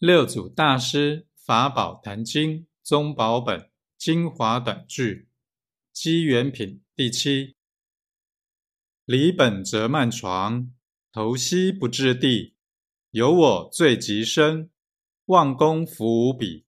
六祖大师《法宝坛经》宗宝本精华短句，机缘品第七。离本则慢床，投膝不置地，有我最极深，忘功福无比。